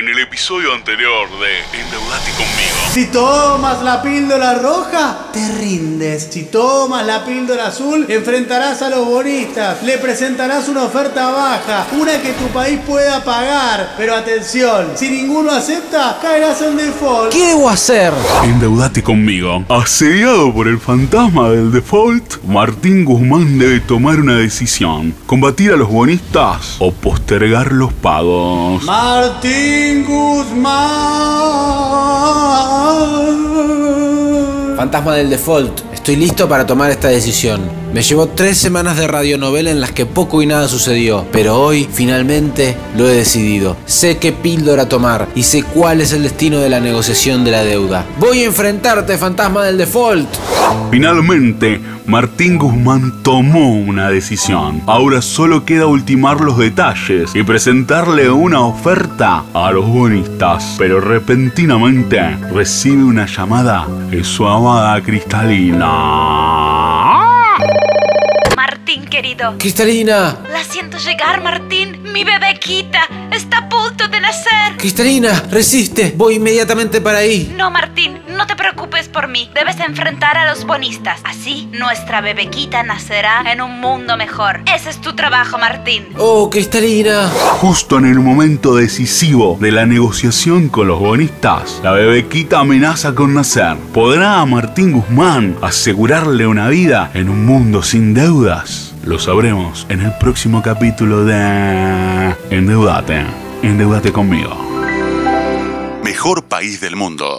en el episodio anterior de Endeudate conmigo. Si tomas la píldora roja, te rindes. Si tomas la píldora azul, enfrentarás a los bonistas. Le presentarás una oferta baja, una que tu país pueda pagar. Pero atención, si ninguno acepta, caerás en default. ¿Qué debo hacer? Endeudate conmigo. Asediado por el fantasma del default, Martín Guzmán debe tomar una decisión. Combatir a los bonistas o postergar los pagos. Martín Fantasma del default, estoy listo para tomar esta decisión. Me llevó tres semanas de radionovela en las que poco y nada sucedió, pero hoy finalmente lo he decidido. Sé qué píldora tomar y sé cuál es el destino de la negociación de la deuda. Voy a enfrentarte, fantasma del default. Finalmente, Martín Guzmán tomó una decisión. Ahora solo queda ultimar los detalles y presentarle una oferta a los bonistas. Pero repentinamente recibe una llamada de su amada Cristalina. Querido. Cristalina, La siento llegar, Martín. Mi bebequita está a punto de nacer. Cristalina, resiste. Voy inmediatamente para ahí. No, Martín, no te preocupes por mí. Debes enfrentar a los bonistas. Así, nuestra bebequita nacerá en un mundo mejor. Ese es tu trabajo, Martín. Oh, Cristalina. Justo en el momento decisivo de la negociación con los bonistas, la bebequita amenaza con nacer. ¿Podrá Martín Guzmán asegurarle una vida en un mundo sin deudas? Lo sabremos en el próximo capítulo de Endeudate. Endeudate conmigo. Mejor país del mundo.